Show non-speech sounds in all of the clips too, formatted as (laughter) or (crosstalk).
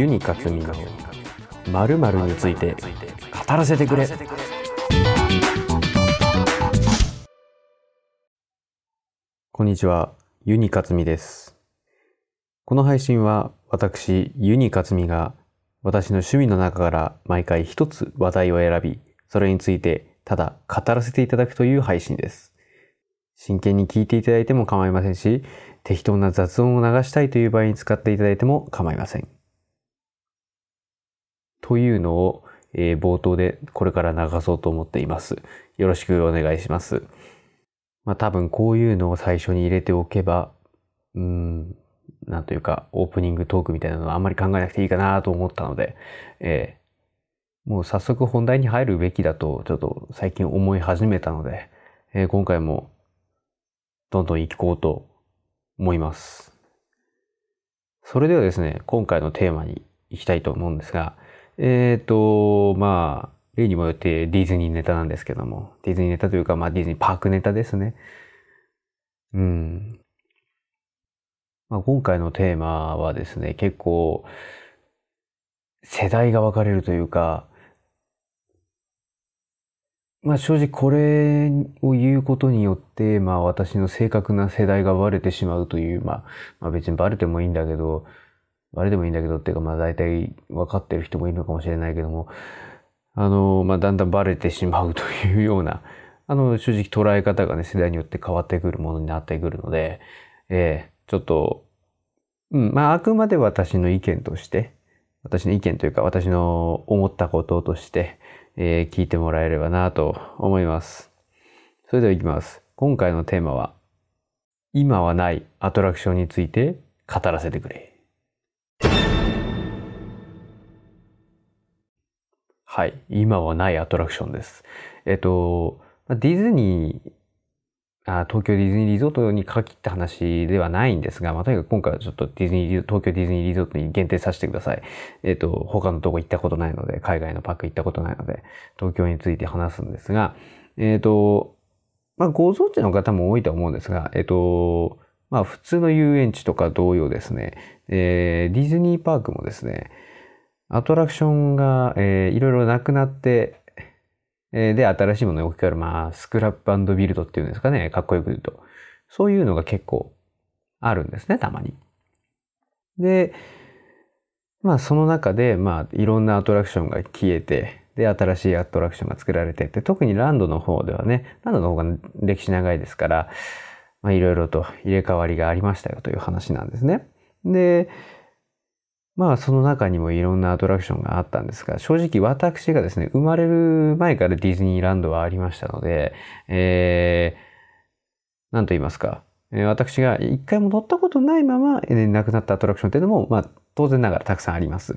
ユニカツミの〇〇について語らせてくれ。こんにちはユニカツミです。この配信は私ユニカツミが私の趣味の中から毎回一つ話題を選びそれについてただ語らせていただくという配信です。真剣に聞いていただいても構いませんし適当な雑音を流したいという場合に使っていただいても構いません。というのを、えー、冒頭でこれから流そうと思っています。よろしくお願いします。まあ多分こういうのを最初に入れておけば、うん、なんというかオープニングトークみたいなのはあんまり考えなくていいかなと思ったので、えー、もう早速本題に入るべきだとちょっと最近思い始めたので、えー、今回もどんどん行こうと思います。それではですね、今回のテーマに行きたいと思うんですが、えっ、ー、と、まあ、例にもよってディズニーネタなんですけども、ディズニーネタというか、まあディズニーパークネタですね。うん。まあ、今回のテーマはですね、結構、世代が分かれるというか、まあ正直これを言うことによって、まあ私の正確な世代がバレてしまうという、まあ、まあ別にバレてもいいんだけど、バレてもいいんだけどっていうかまあ大体分かってる人もいるのかもしれないけども、あの、まあだんだんバレてしまうというような、あの正直捉え方がね、世代によって変わってくるものになってくるので、えー、ちょっと、うん、まああくまで私の意見として、私の意見というか私の思ったこととして、えー、聞いてもらえればなと思います。それでは行きます。今回のテーマは、今はないアトラクションについて語らせてくれ。はい。今はないアトラクションです。えっと、ディズニーあ東京ディズニーリゾートに限った話ではないんですが、まあ、とにかく今回はちょっとディズニー、東京ディズニーリゾートに限定させてください。えっ、と、他のとこ行ったことないので、海外のパーク行ったことないので、東京について話すんですが、えっ、と、まあ、ご存知の方も多いと思うんですが、えっ、と、まあ、普通の遊園地とか同様ですね、え、ディズニーパークもですね、アトラクションが、えー、いろいろなくなって、えで、新しいものに置き換える、まあ、スクラップビルドっていうんですかね、かっこよく言うと。そういうのが結構あるんですね、たまに。で、まあ、その中で、まあ、いろんなアトラクションが消えて、で、新しいアトラクションが作られてって、特にランドの方ではね、ランドの方が歴史長いですから、まあ、いろいろと入れ替わりがありましたよという話なんですね。で、まあその中にもいろんなアトラクションがあったんですが、正直私がですね、生まれる前からディズニーランドはありましたので、えー、なんと言いますか、私が一回も乗ったことないまま、亡くなったアトラクションっていうのも、まあ当然ながらたくさんあります。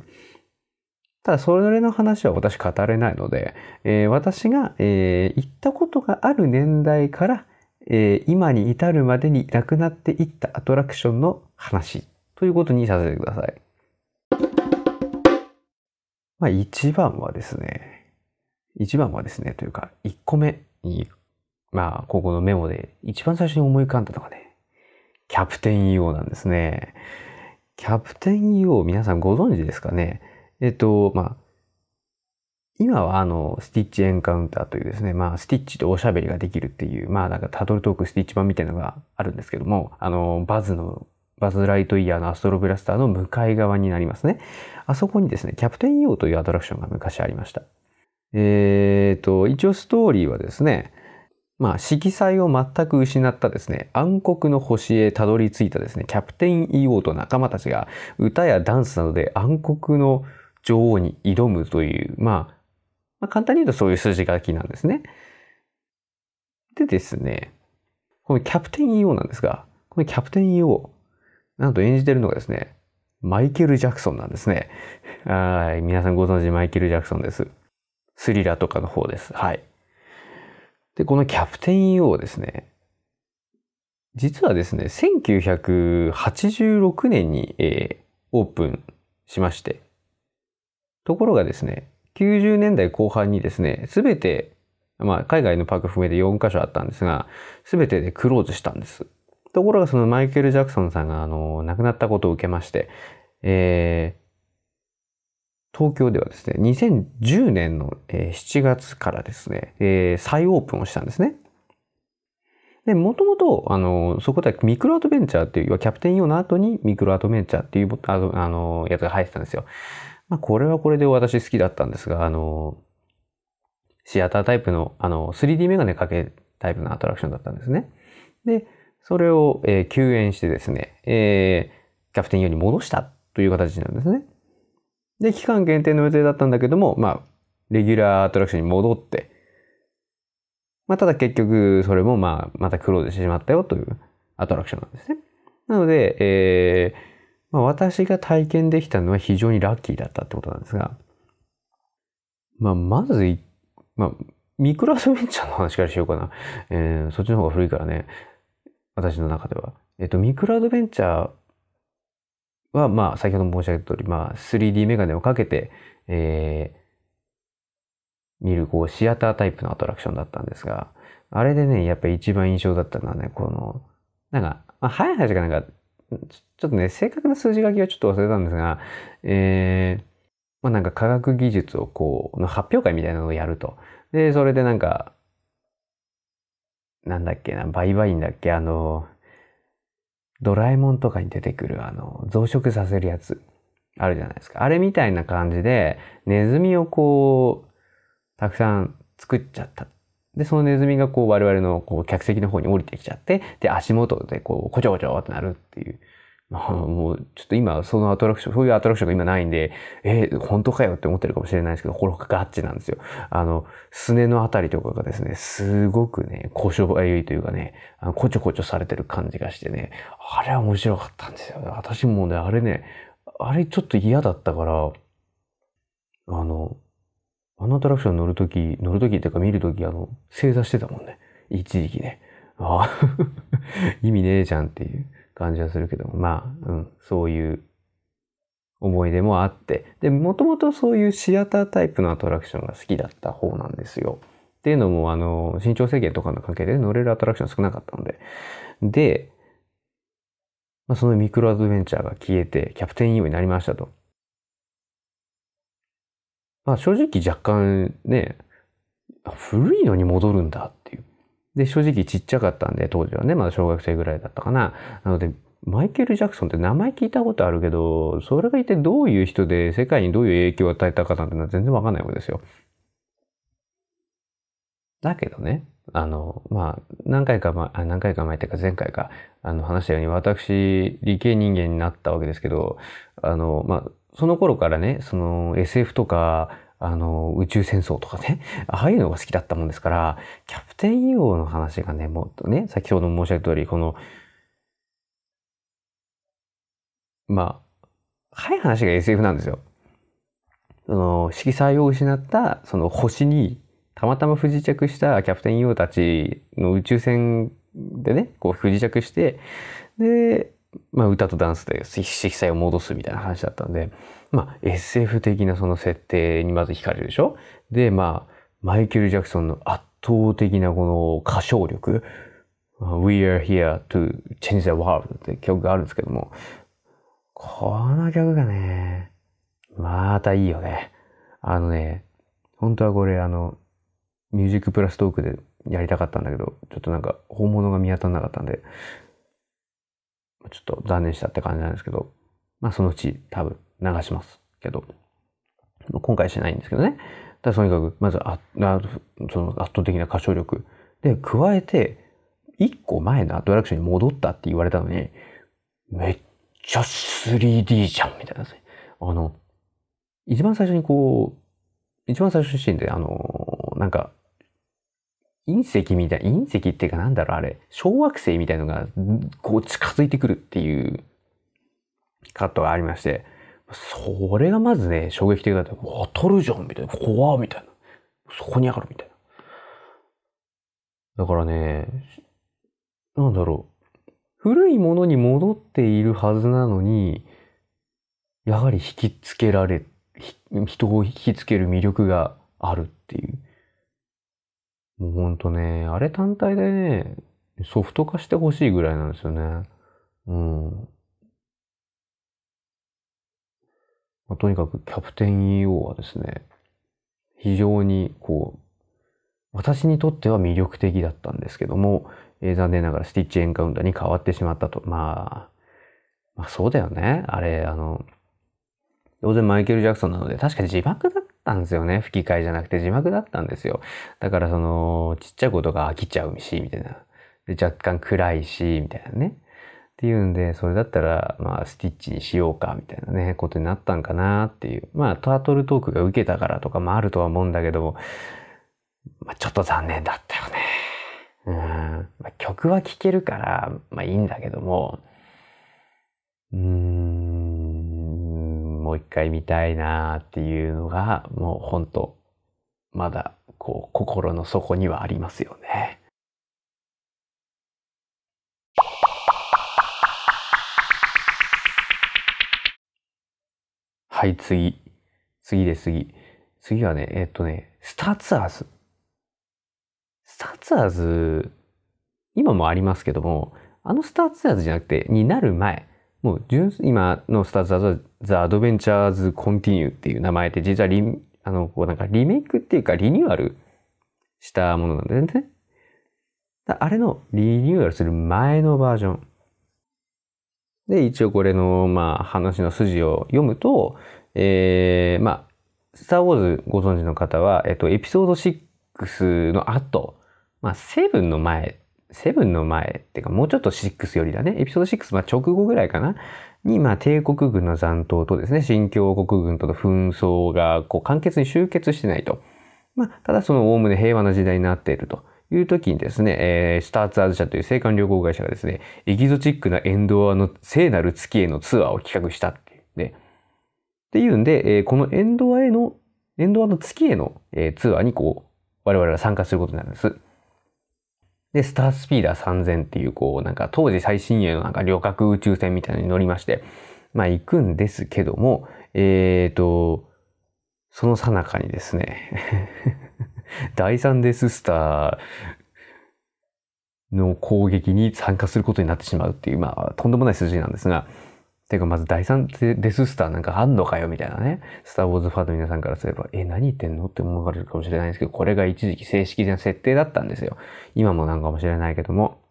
ただ、それの話は私語れないので、えー、私が、えー、行ったことがある年代から、えー、今に至るまでに亡くなっていったアトラクションの話ということにさせてください。まあ一番はですね、一番はですね、というか、一個目に、まあ、ここのメモで一番最初に思い浮かんだのがね、キャプテン EO なんですね。キャプテン EO 皆さんご存知ですかね？えっと、まあ、今はあの、スティッチエンカウンターというですね、まあ、スティッチとおしゃべりができるっていう、まあ、なんかタトルトークスティッチ版みたいなのがあるんですけども、あの、バズのバズ・ライトイヤーのアストロブラスターの向かい側になりますね。あそこにですね、キャプテン EO というアトラクションが昔ありました。えーと、一応ストーリーはですね、まあ、色彩を全く失ったですね、暗黒の星へたどり着いたですね、キャプテン EO と仲間たちが歌やダンスなどで暗黒の女王に挑むという、まあ、まあ、簡単に言うとそういう筋書きなんですね。でですね、このキャプテン EO なんですが、このキャプテン EO、なんと演じてるのがですね、マイケル・ジャクソンなんですね。(laughs) はい。皆さんご存知マイケル・ジャクソンです。スリラとかの方です。はい。で、このキャプテン EO ですね。実はですね、1986年に、えー、オープンしまして、ところがですね、90年代後半にですね、すべて、まあ、海外のパーク含めて4カ所あったんですが、すべてでクローズしたんです。ところがそのマイケル・ジャクソンさんがあの亡くなったことを受けまして、え東京ではですね、2010年の7月からですね、えー、再オープンをしたんですね。で、もともと、あの、そこではミクロアドベンチャーっていう、キャプテン用の後にミクロアドベンチャーっていう、あの、あのやつが入ってたんですよ。まあ、これはこれで私好きだったんですが、あの、シアタータイプの、あの、3D メガネかけタイプのアトラクションだったんですね。で、それを、えー、休園してですね、えー、キャプテン用に戻したという形なんですね。で、期間限定の予定だったんだけども、まあ、レギュラーアトラクションに戻って、まあ、ただ結局、それもまあ、またクローズしてしまったよというアトラクションなんですね。なので、えー、まあ、私が体験できたのは非常にラッキーだったってことなんですが、まあ、まず、まあ、ミクロアドベンチャーの話からしようかな。えー、そっちの方が古いからね。私の中では。えっと、ミクロアドベンチャーは、まあ、先ほど申し上げた通り、まあ、3D メガネをかけて、えー、見る、こう、シアタータイプのアトラクションだったんですが、あれでね、やっぱり一番印象だったのはね、この、なんか、まあ、早い話がなんか、ちょっとね、正確な数字書きはちょっと忘れたんですが、えー、まあなんか科学技術をこう、の発表会みたいなのをやると。で、それでなんか、なんだっけな、バイバインだっけ、あの、ドラえもんとかに出てくるあの、増殖させるやつ、あるじゃないですか。あれみたいな感じで、ネズミをこう、たくさん作っちゃった。で、そのネズミがこう我々のこう客席の方に降りてきちゃって、で、足元でこう、こちょこちょってなるっていう。(laughs) もう、ちょっと今、そのアトラクション、そういうアトラクションが今ないんで、えー、本当かよって思ってるかもしれないですけど、これガッチなんですよ。あの、すねのあたりとかがですね、すごくね、故障がゆいというかね、あのこちょこちょされてる感じがしてね、あれは面白かったんですよ。私もね、あれね、あれちょっと嫌だったから、あの、あのアトラクション乗るとき、乗るときっていうか見るとき、あの、正座してたもんね。一時期ね。ああ (laughs) 意味ねえじゃんっていう。感じはするけども、まあ、うん、そういう思い出もあって、で、もともとそういうシアタータイプのアトラクションが好きだった方なんですよ。っていうのも、あの、身長制限とかの関係で乗れるアトラクション少なかったので。で、まあ、そのミクロアドベンチャーが消えて、キャプテン EO になりましたと。まあ正直若干ね、古いのに戻るんだっ。で、正直ちっちゃかったんで、当時はね、まだ小学生ぐらいだったかな。なので、マイケル・ジャクソンって名前聞いたことあるけど、それが一体どういう人で世界にどういう影響を与えたかなんてのは全然わかんないわけですよ。だけどね、あの、まあ、何回か前、何回か前っていうか前回か、あの、話したように私、理系人間になったわけですけど、あの、まあ、その頃からね、その SF とか、あの、宇宙戦争とかね、(laughs) ああいうのが好きだったもんですから、キャプテン EO の話がね、もっとね、先ほど申し上げた通り、この、まあ、早い話が SF なんですよ。その、色彩を失った、その星に、たまたま不時着したキャプテン EO たちの宇宙船でね、こう不時着して、で、まあ歌とダンスで色彩を戻すみたいな話だったんで、まあ、SF 的なその設定にまず惹かれるでしょ？で、まあ、マイケル・ジャクソンの圧倒的なこの歌唱力、We are here to change the world って曲があるんですけども、この曲がね、またいいよね。あのね、本当はこれあの、ミュージックプラストークでやりたかったんだけど、ちょっとなんか本物が見当たらなかったんで、ちょっと残念したって感じなんですけど、まあそのうち多分流しますけど、今回しないんですけどね。だとにかく、まずあその圧倒的な歌唱力。で、加えて、一個前のアトラクションに戻ったって言われたのに、めっちゃ 3D じゃんみたいなですね。あの、一番最初にこう、一番最初のシーンで、あの、なんか、隕石みたい、隕石っていうかなんだろうあれ、小惑星みたいのが、こう近づいてくるっていうカットがありまして、それがまずね、衝撃的だった。当たるじゃんみたいな。怖みたいな。そこにあるみたいな。だからね、なんだろう。古いものに戻っているはずなのに、やはり引きつけられ、人を引きつける魅力があるっていう。もうほんとね、あれ単体でね、ソフト化してほしいぐらいなんですよね。うん。まあ、とにかくキャプテン EO はですね、非常にこう、私にとっては魅力的だったんですけども、えー、残念ながらスティッチエンカウンターに変わってしまったと。まあ、まあそうだよね。あれ、あの、当然マイケル・ジャクソンなので、確か字幕だったんですよね。吹き替えじゃなくて字幕だったんですよ。だからその、ちっちゃいことが飽きちゃうし、みたいな。で、若干暗いし、みたいなね。っていうんで、それだったら、まあ、スティッチにしようか、みたいなね、ことになったんかなっていう。まあ、タートルトークが受けたからとかもあるとは思うんだけど、まあ、ちょっと残念だったよね。うん。まあ、曲は聴けるから、まあいいんだけども、うーん、もう一回見たいなっていうのが、もう本当まだ、こう、心の底にはありますよね。はい、次。次です次。次はね、えっとね、スターツアーズ。スターツアーズ、今もありますけども、あのスターツアーズじゃなくて、になる前、もう純、今のスターツアーズは、ザ・アドベンチャーズ・コンティニューっていう名前で、実はリ、あの、こうなんかリメイクっていうかリニューアルしたものなんだよね。あれのリニューアルする前のバージョン。で、一応これの、まあ、話の筋を読むと、えー、まあ、スター・ウォーズご存知の方は、えっと、エピソード6の後、まあ、7の前、7の前っていうか、もうちょっと6よりだね。エピソード6、まあ、直後ぐらいかな。に、まあ、帝国軍の残党とですね、新教国軍との紛争が、こう、簡潔に終結してないと。まあ、ただその、おおむね平和な時代になっていると。いう時にですね、えー、スターツアーズ社という青函旅行会社がですね、エキゾチックなエンドアの聖なる月へのツアーを企画したっていうね。っていうんで、えー、このエンドアへの、エンドアの月への、えー、ツアーにこう、我々が参加することになるんです。で、スタースピーダー3000っていう、こう、なんか当時最新鋭のなんか旅客宇宙船みたいなのに乗りまして、まあ行くんですけども、えっ、ー、と、そのさなかにですね (laughs) 第3デススターの攻撃に参加することになってしまうっていう、まあ、とんでもない数字なんですが、てか、まず第3デススターなんかあんのかよみたいなね。スターウォーズファンの皆さんからすれば、え、何言ってんのって思われるかもしれないんですけど、これが一時期正式な設定だったんですよ。今もなんかもしれないけども。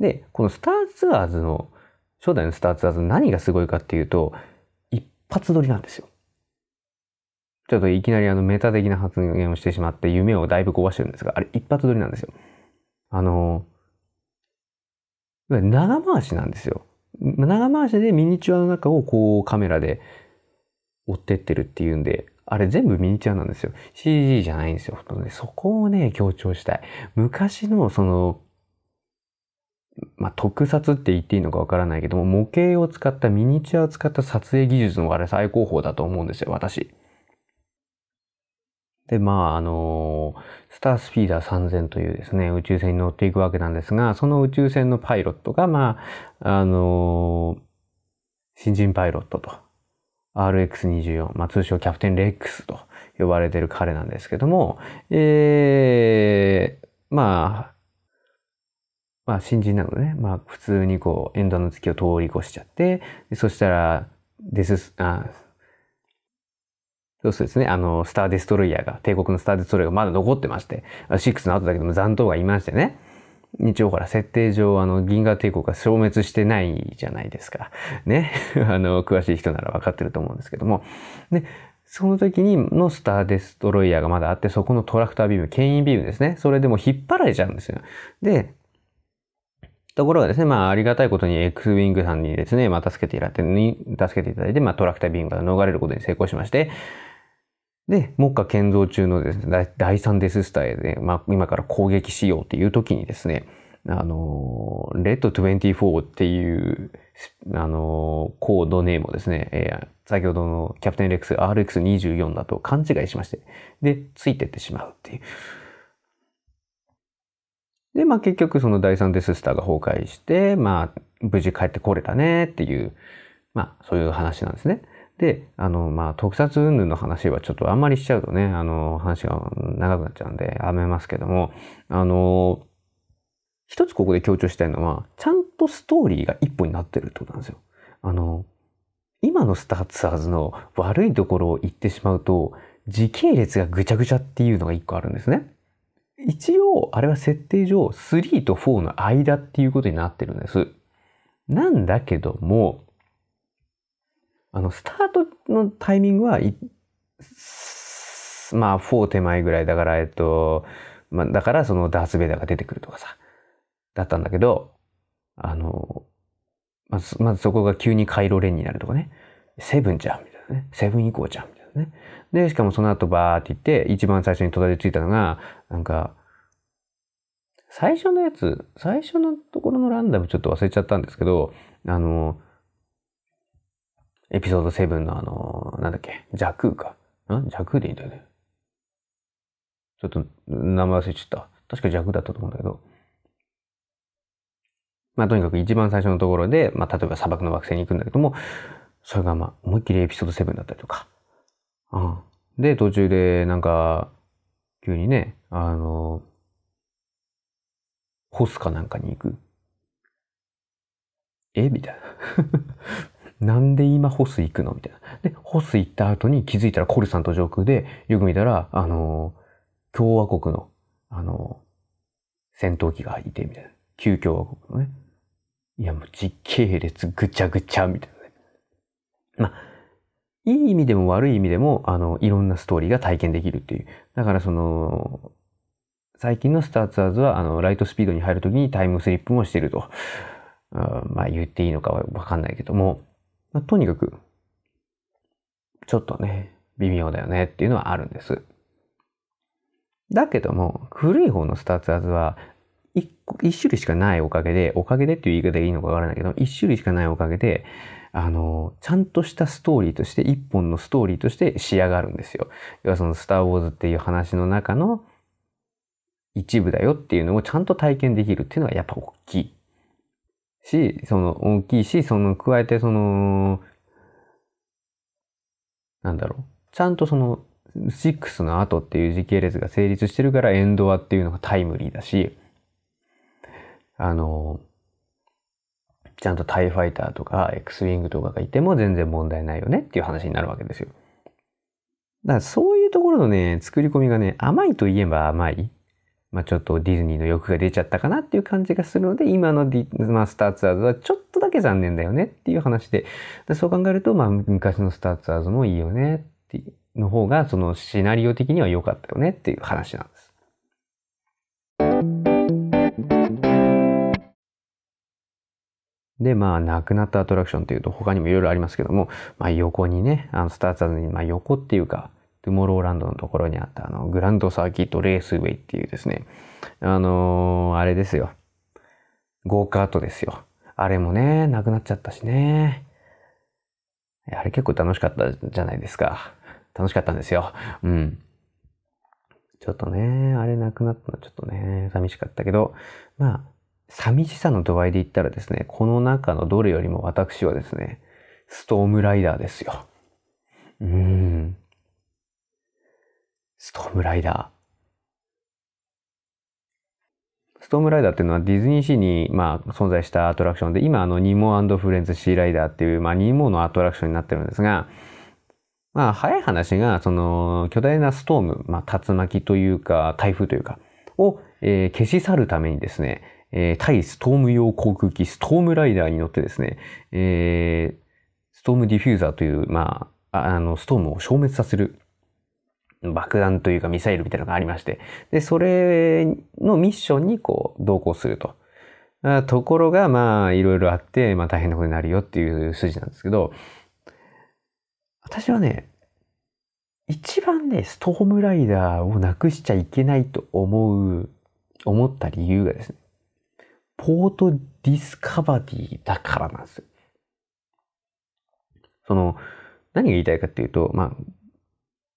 で、このスターツアーズの、初代のスターツアーズ何がすごいかっていうと、一発撮りなんですよ。ちょっといきなりあのメタ的な発言をしてしまって夢をだいぶ壊してるんですが、あれ一発撮りなんですよ。あの、長回しなんですよ。長回しでミニチュアの中をこうカメラで追ってってるっていうんで、あれ全部ミニチュアなんですよ。CG じゃないんですよ。そこをね、強調したい。昔のその、まあ、特撮って言っていいのかわからないけども、模型を使ったミニチュアを使った撮影技術のあれ最高峰だと思うんですよ、私。で、まあ、あの、スタースピーダー3000というですね、宇宙船に乗っていくわけなんですが、その宇宙船のパイロットが、まあ、あの、新人パイロットと、RX24、まあ、通称キャプテンレックスと呼ばれてる彼なんですけども、えー、まあ、まあ、新人なのでね、まあ、普通にこう、エンドの月を通り越しちゃって、そしたら、デス、あ、そうするとですね、あの、スターデストロイヤーが、帝国のスターデストロイヤーがまだ残ってまして、6の後だけども残党がいましてね。一応ほら、設定上、あの、銀河帝国が消滅してないじゃないですか。ね。(laughs) あの、詳しい人なら分かってると思うんですけども。で、その時にのスターデストロイヤーがまだあって、そこのトラクタービーム、牽引ビームですね。それでも引っ張られちゃうんですよ。で、ところがですね、まあ、ありがたいことに X ウィングさんにですね、まあ、助けていただいて、助けていただいて、まあ、トラクタービームから逃れることに成功しまして、で、目下建造中のですね、第3デススターで、まあ、今から攻撃しようっていう時にですね、あの、レッド24っていう、あの、コードネームをですね、えー、先ほどのキャプテンレックス RX24 だと勘違いしまして、で、ついてってしまうっていう。で、まあ結局その第3デススターが崩壊して、まあ無事帰ってこれたねっていう、まあそういう話なんですね。で、あの、まあ、特撮云々の話はちょっとあんまりしちゃうとね、あの、話が長くなっちゃうんで、やめますけども、あの、一つここで強調したいのは、ちゃんとストーリーが一歩になってるってことなんですよ。あの、今のスターツアーズの悪いところを言ってしまうと、時系列がぐちゃぐちゃっていうのが一個あるんですね。一応、あれは設定上、3と4の間っていうことになってるんです。なんだけども、あの、スタートのタイミングは、まあ、4手前ぐらいだから、えっと、まあ、だからそのダース・ベイダーが出てくるとかさ、だったんだけど、あの、まず、まずそこが急にカイロレンになるとかね、セブンじゃん、みたいなね、セブン以降じゃん、みたいなね。で、しかもその後バーって言って、一番最初にたどり着いたのが、なんか、最初のやつ、最初のところのランダムちょっと忘れちゃったんですけど、あの、エピソード7のあの、なんだっけ、ジャクか？ん？ジャクでいいんだよね。ちょっと名前忘れちゃった。確かジャクだったと思うんだけど。まあとにかく一番最初のところで、まあ例えば砂漠の惑星に行くんだけども、それがまあ思いっきりエピソード7だったりとか。うん。で、途中でなんか、急にね、あの、ホスかなんかに行く。え？みたいな。なんで今ホス行くの？みたいな。で、ホス行った後に気づいたらコルさんと上空で、よく見たら、あの、共和国の、あの、戦闘機がいて、みたいな。旧共和国のね。いや、もう実系列ぐちゃぐちゃ、みたいなね。まあ、いい意味でも悪い意味でも、あの、いろんなストーリーが体験できるっていう。だからその、最近のスターツアーズは、あの、ライトスピードに入るときにタイムスリップもしてると。うんまあ言っていいのかはわかんないけども、まあ、とにかく、ちょっとね、微妙だよねっていうのはあるんです。だけども、古い方のスターツアーズは一、一種類しかないおかげで、おかげでっていう言い方でいいのかわからないけど、一種類しかないおかげで、あの、ちゃんとしたストーリーとして、一本のストーリーとして仕上がるんですよ。要はそのスター・ウォーズっていう話の中の一部だよっていうのをちゃんと体験できるっていうのはやっぱ大きい。し、その大きいし、その加えてその、なんだろう。ちゃんとその6の後っていう時系列が成立してるからエンドアっていうのがタイムリーだし、あの、ちゃんとタイファイターとか X ウィングとかがいても全然問題ないよねっていう話になるわけですよ。だからそういうところのね、作り込みがね、甘いといえば甘い。まあ、ちょっとディズニーの欲が出ちゃったかなっていう感じがするので、今のディ、まあ、スターツアーズはちょっとだけ残念だよねっていう話で、でそう考えると、まあ、昔のスターツアーズもいいよねっていうの方が、そのシナリオ的には良かったよねっていう話なんです。で、まあ、亡くなったアトラクションっていうと他にもいろいろありますけども、まあ、横にね、あの、スターツアーズに、まあ、横っていうか、トゥモローランドのところにあったあのグランドサーキットレースウェイっていうですね、あのー、あれですよ。ゴーカートですよ。あれもね、なくなっちゃったしね。あれ結構楽しかったじゃないですか。楽しかったんですよ。うん。ちょっとね、あれなくなったのちょっとね、寂しかったけど、まあ、寂しさの度合いで言ったらですね、この中のどれよりも私はですね、ストームライダーですよ。うん。ストームライダー。ストームライダーっていうのはディズニーシーに、まあ、存在したアトラクションで、今あのニモフレンズシーライダーっていう、まあ、ニモのアトラクションになってるんですが、まあ、早い話が、その、巨大なストーム、まあ、竜巻というか、台風というか、を、えー、消し去るためにですね、えー、対ストーム用航空機、ストームライダーに乗ってですね、えー、ストームディフューザーという、まあ、あの、ストームを消滅させる爆弾というかミサイルみたいなのがありまして、で、それのミッションにこう同行すると。ところが、まあ、いろいろあって、まあ大変なことになるよっていう筋なんですけど、私はね、一番ね、ストームライダーをなくしちゃいけないと思う、思った理由がですね、ポートディスカバディだからなんですよ。その、何が言いたいかっていうと、まあ、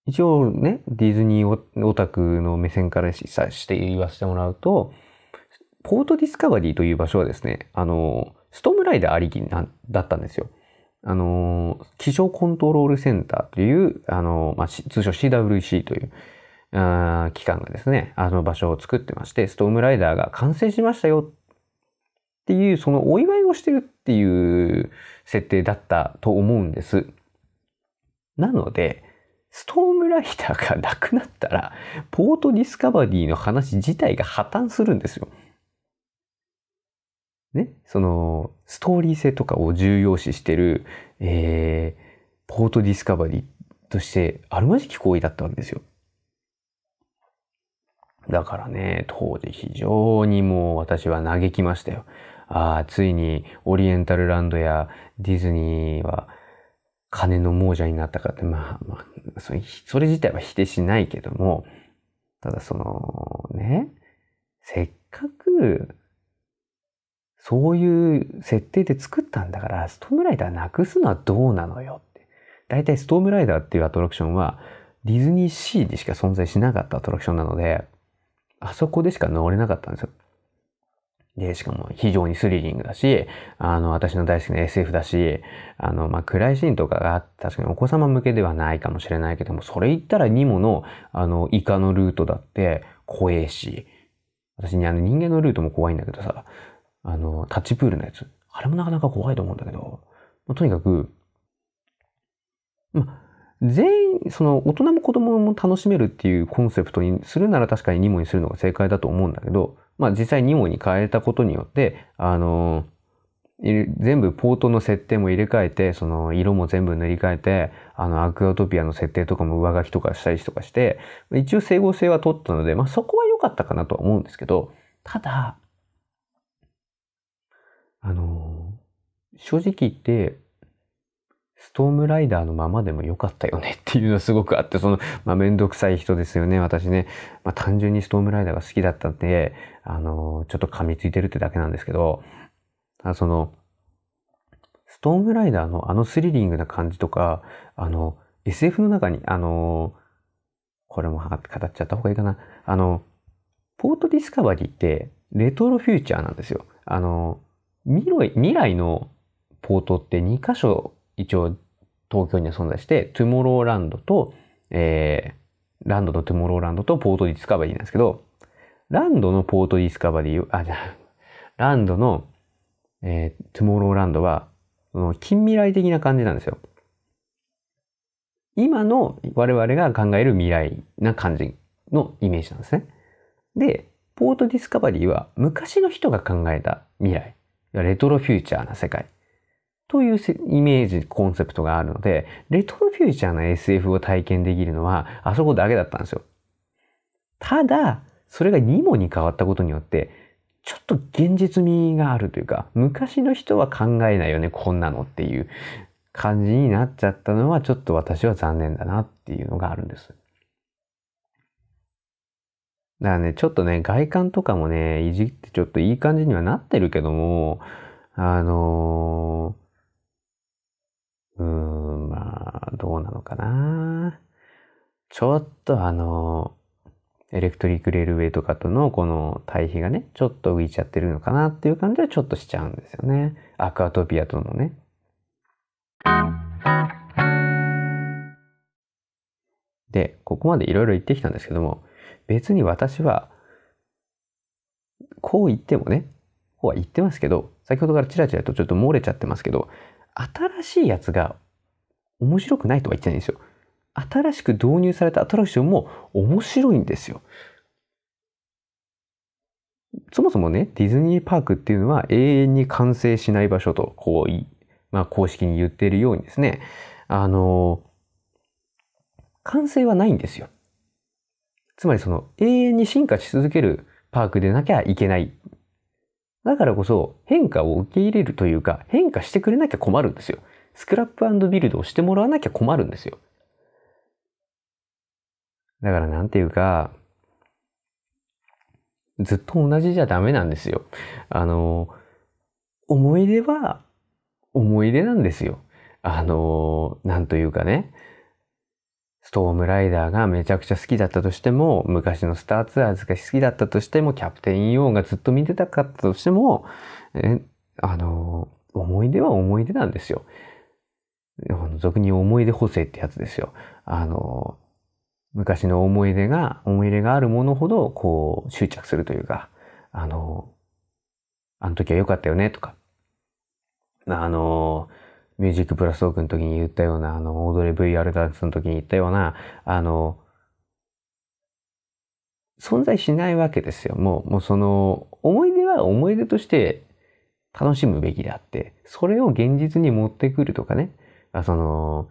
一応ね、ディズニーオタクの目線からしして言わせてもらうと、ポートディスカバリーという場所はですね、あの、ストームライダーありきなだったんですよ。あの、気象コントロールセンターという、あの、まあ、通称 CWC というあ機関がですね、あの場所を作ってまして、ストームライダーが完成しましたよ。っていう、そのお祝いをしてるっていう設定だったと思うんです。なので、ストームライダーがなくなったら、ポートディスカバリーの話自体が破綻するんですよ。ね、その、ストーリー性とかを重要視してる、えー、ポートディスカバリーとしてあるまじき行為だったわけですよ。だからね、当時非常にもう私は嘆きましたよ。ああ、ついにオリエンタルランドやディズニーは金の亡者になったかって、まあ、まあ、それそれ自体は否定しないけども、ただそのね、せっかくそういう設定で作ったんだから、ストームライダーなくすのはどうなのよって。大体ストームライダーっていうアトラクションはディズニーシーでしか存在しなかったアトラクションなので、あそこでしか乗れなかったんですよ。で、しかも非常にスリリングだし、あの、私の大好きな SF だし、あの、まあ、暗いシーンとかが確かにお子様向けではないかもしれないけども、それ言ったらニモの、あの、イカのルートだって怖えし、私にあの人間のルートも怖いんだけどさ、あの、タッチプールのやつ。あれもなかなか怖いと思うんだけど、まあ、とにかく、ま、全員、その大人も子供も楽しめるっていうコンセプトにするなら確かにニモにするのが正解だと思うんだけど、まあ実際ニモに変えたことによって、あの、全部ポートの設定も入れ替えて、その色も全部塗り替えて、あのアクアトピアの設定とかも上書きとかしたりとかして、一応整合性は取ったので、まあそこは良かったかなとは思うんですけど、ただ、あの、正直言って、ストームライダーのままでも良かったよねっていうのはすごくあって、その、まあ、めんどくさい人ですよね。私ね、まあ、単純にストームライダーが好きだったんで、あの、ちょっと噛みついてるってだけなんですけど、ただその、ストームライダーのあのスリリングな感じとか、あの、SF の中に、あの、これも語っちゃった方がいいかな。あの、ポートディスカバリーってレトロフューチャーなんですよ。あの、未来のポートって2箇所一応東京には存在して、トゥモローランドと、えー、ランドとトゥモローランドとポートディスカバリーなんですけど、ランドのポートディスカバリー、あ、じゃあ、ランドの、えー、トゥモローランドは、その近未来的な感じなんですよ。今の我々が考える未来な感じのイメージなんですね。で、ポートディスカバリーは昔の人が考えた未来。レトロフューチャーな世界。というイメージ、コンセプトがあるので、レトロフューチャーな SF を体験できるのは、あそこだけだったんですよ。ただ、それがニモに変わったことによって、ちょっと現実味があるというか、昔の人は考えないよね、こんなのっていう感じになっちゃったのは、ちょっと私は残念だなっていうのがあるんです。だからね、ちょっとね、外観とかもね、いじってちょっといい感じにはなってるけども、あのー、うーん、まあ、どうなのかな。ちょっとあのエレクトリックレールウェイとかとのこの対比がね、ちょっと浮いちゃってるのかなっていう感じはちょっとしちゃうんですよね。アクアトピアとのね。で、ここまでいろいろ言ってきたんですけども、別に私は、こう言ってもね、こうは言ってますけど、先ほどからチラチラとちょっと漏れちゃってますけど、新しいやつが面白くないとは言ってないんですよ。新しく導入されたアトラクションも面白いんですよ。そもそもね、ディズニーパークっていうのは永遠に完成しない場所と、こう、まあ公式に言っているようにですね、あの、完成はないんですよ。つまりその永遠に進化し続けるパークでなきゃいけない。だからこそ変化を受け入れるというか変化してくれなきゃ困るんですよ。スクラップビルドをしてもらわなきゃ困るんですよ。だからなんていうか、ずっと同じじゃダメなんですよ。あの、思い出は思い出なんですよ。あの、なんというかね。ストームライダーがめちゃくちゃ好きだったとしても、昔のスターツアーズが好きだったとしても、キャプテンイオンがずっと見てたかったとしても、え、あの、思い出は思い出なんですよ。俗に思い出補正ってやつですよ。あの、昔の思い出が、思い入れがあるものほど、こう、執着するというか、あの、あの時は良かったよねとか、あの、ミュージックプラストークの時に言ったような、あの、踊れ VR ダンスの時に言ったような、あの、存在しないわけですよ。もう、もうその、思い出は思い出として楽しむべきであって、それを現実に持ってくるとかね、あその、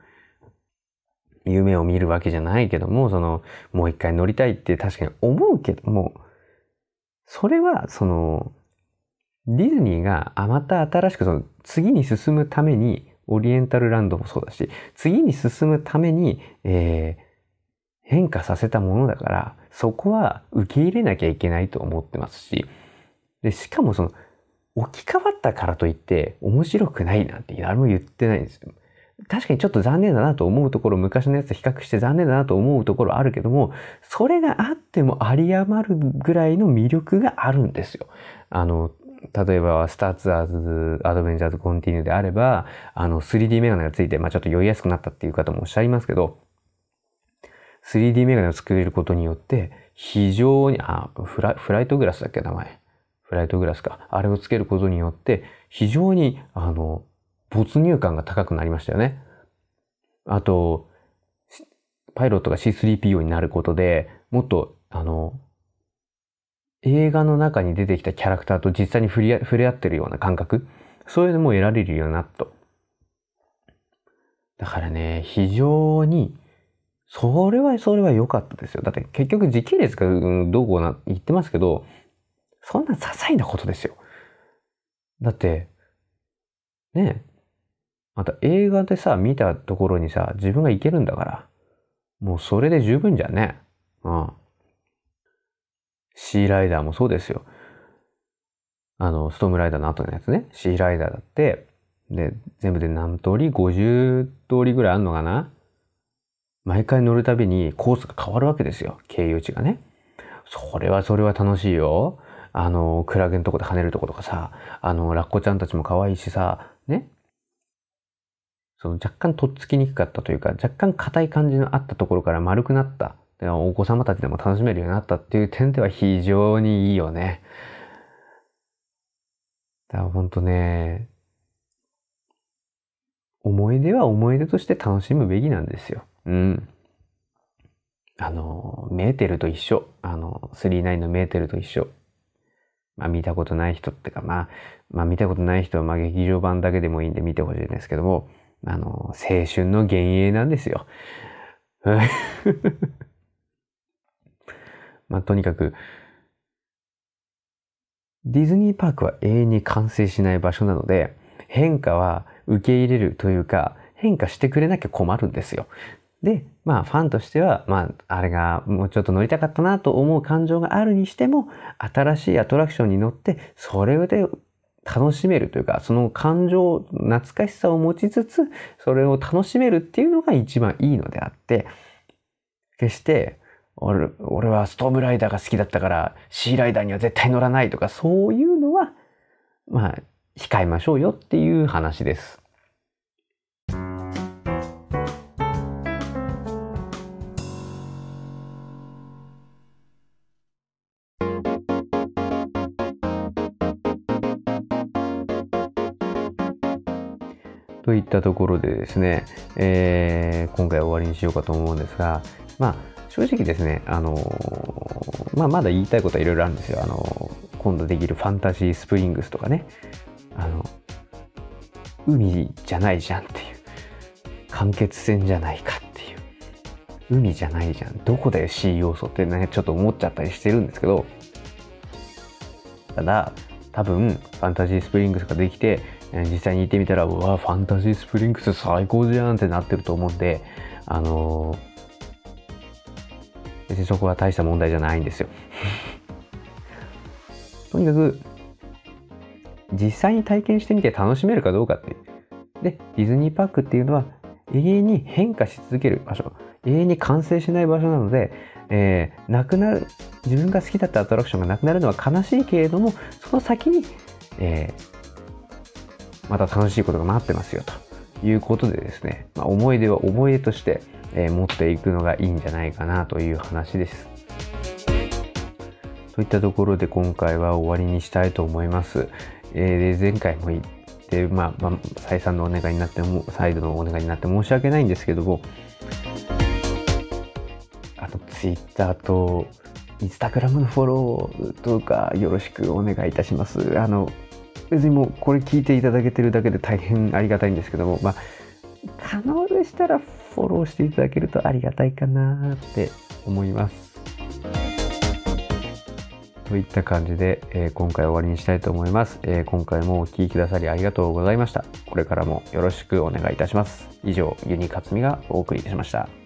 夢を見るわけじゃないけども、その、もう一回乗りたいって確かに思うけども、それは、その、ディズニーがまた新しくその次に進むために、オリエンタルランドもそうだし、次に進むために、えー、変化させたものだから、そこは受け入れなきゃいけないと思ってますし、で、しかもその、置き換わったからといって面白くないなんて誰も言ってないんですよ。確かにちょっと残念だなと思うところ、昔のやつと比較して残念だなと思うところあるけども、それがあっても有り余るぐらいの魅力があるんですよ。あの、例えば、スターツアーズ、アドベンチャーズコンティニューであれば、あの、3D メガネがついて、まあちょっと酔いやすくなったっていう方もおっしゃいますけど、3D メガネを作れることによって、非常に、あ、フラフライトグラスだっけ、名前。フライトグラスか。あれをつけることによって、非常に、あの、没入感が高くなりましたよね。あと、パイロットが C3PO になることで、もっと、あの、映画の中に出てきたキャラクターと実際に触れ触れ合ってるような感覚、そういうのも得られるようなった。だからね、非常に、それはそれは良かったですよ。だって結局時系列がどうこうな言ってますけど、そんな些細なことですよ。だって、ねえまた映画でさ、見たところにさ、自分が行けるんだから。もうそれで十分じゃんね。うん。シーライダーもそうですよ。あの、ストームライダーの後のやつね。シーライダーだって、で、全部で何通り ?50 通りぐらいあんのかな？毎回乗るたびにコースが変わるわけですよ。経由地がね。それはそれは楽しいよ。あの、クラゲのとこで跳ねるとことかさ、あの、ラッコちゃんたちも可愛いしさ、ね。その若干とっつきにくかったというか、若干硬い感じのあったところから丸くなった。お子様たちでも楽しめるようになったっていう点では非常にいいよね。だからほんとね、思い出は思い出として楽しむべきなんですよ。うん。あの、メーテルと一緒。あの、39のメーテルと一緒。まあ見たことない人ってか、まあ、まあ見たことない人はまあ劇場版だけでもいいんで見てほしいんですけども、あの、青春の幻影なんですよ。(laughs) まあ、とにかく、ディズニーパークは永遠に完成しない場所なので、変化は受け入れるというか、変化してくれなきゃ困るんですよ。で、まあ、ファンとしては、まあ、あれがもうちょっと乗りたかったなと思う感情があるにしても、新しいアトラクションに乗って、それで楽しめるというか、その感情、懐かしさを持ちつつ、それを楽しめるっていうのが一番いいのであって、決して、俺俺はストームライダーが好きだったからシーライダーには絶対乗らないとかそういうのはまあ控えましょうよっていう話です。といったところでですね、えー、今回終わりにしようかと思うんですが、まあ正直ですね、あのまあ、まだ言いたいことはいろいろあるんですよ。あの今度できるファンタジースプリングスとかね、あの、海じゃないじゃんっていう。間欠泉じゃないかっていう。海じゃないじゃん。どこだよ C 要素ってね、ちょっと思っちゃったりしてるんですけど、ただ、多分、ファンタジースプリングスができて、実際に行ってみたら、うわ、ファンタジースプリングス最高じゃんってなってると思うんで、あのー別にそこは大した問題じゃないんですよ。(laughs) とにかく、実際に体験してみて楽しめるかどうかって。で、ディズニーパークっていうのは永遠に変化し続ける場所。永遠に完成しない場所なので、えー、なくなる、自分が好きだったアトラクションがなくなるのは悲しいけれども、その先に、えー、また楽しいことが待ってますよということでですね、まあ、思い出は思い出としてえー、持っていくのがいいんじゃないかなという話です。といったところで今回は終わりにしたいと思います。えー、前回も言って、まあ、まあ、再三のお願いになっても、再度のお願いになって申し訳ないんですけども、あと、ツイッターと、インスタグラムのフォローとかよろしくお願いいたします。あの、別にもうこれ聞いていただけてるだけで大変ありがたいんですけども、まあ、可能でしたらフォローしていただけるとありがたいかなって思います。といった感じで、えー、今回終わりにしたいと思います、えー、今回もお聴きくださりありがとうございました。これからもよろしくお願いいたします。以上、ユニカツミがお送りしました。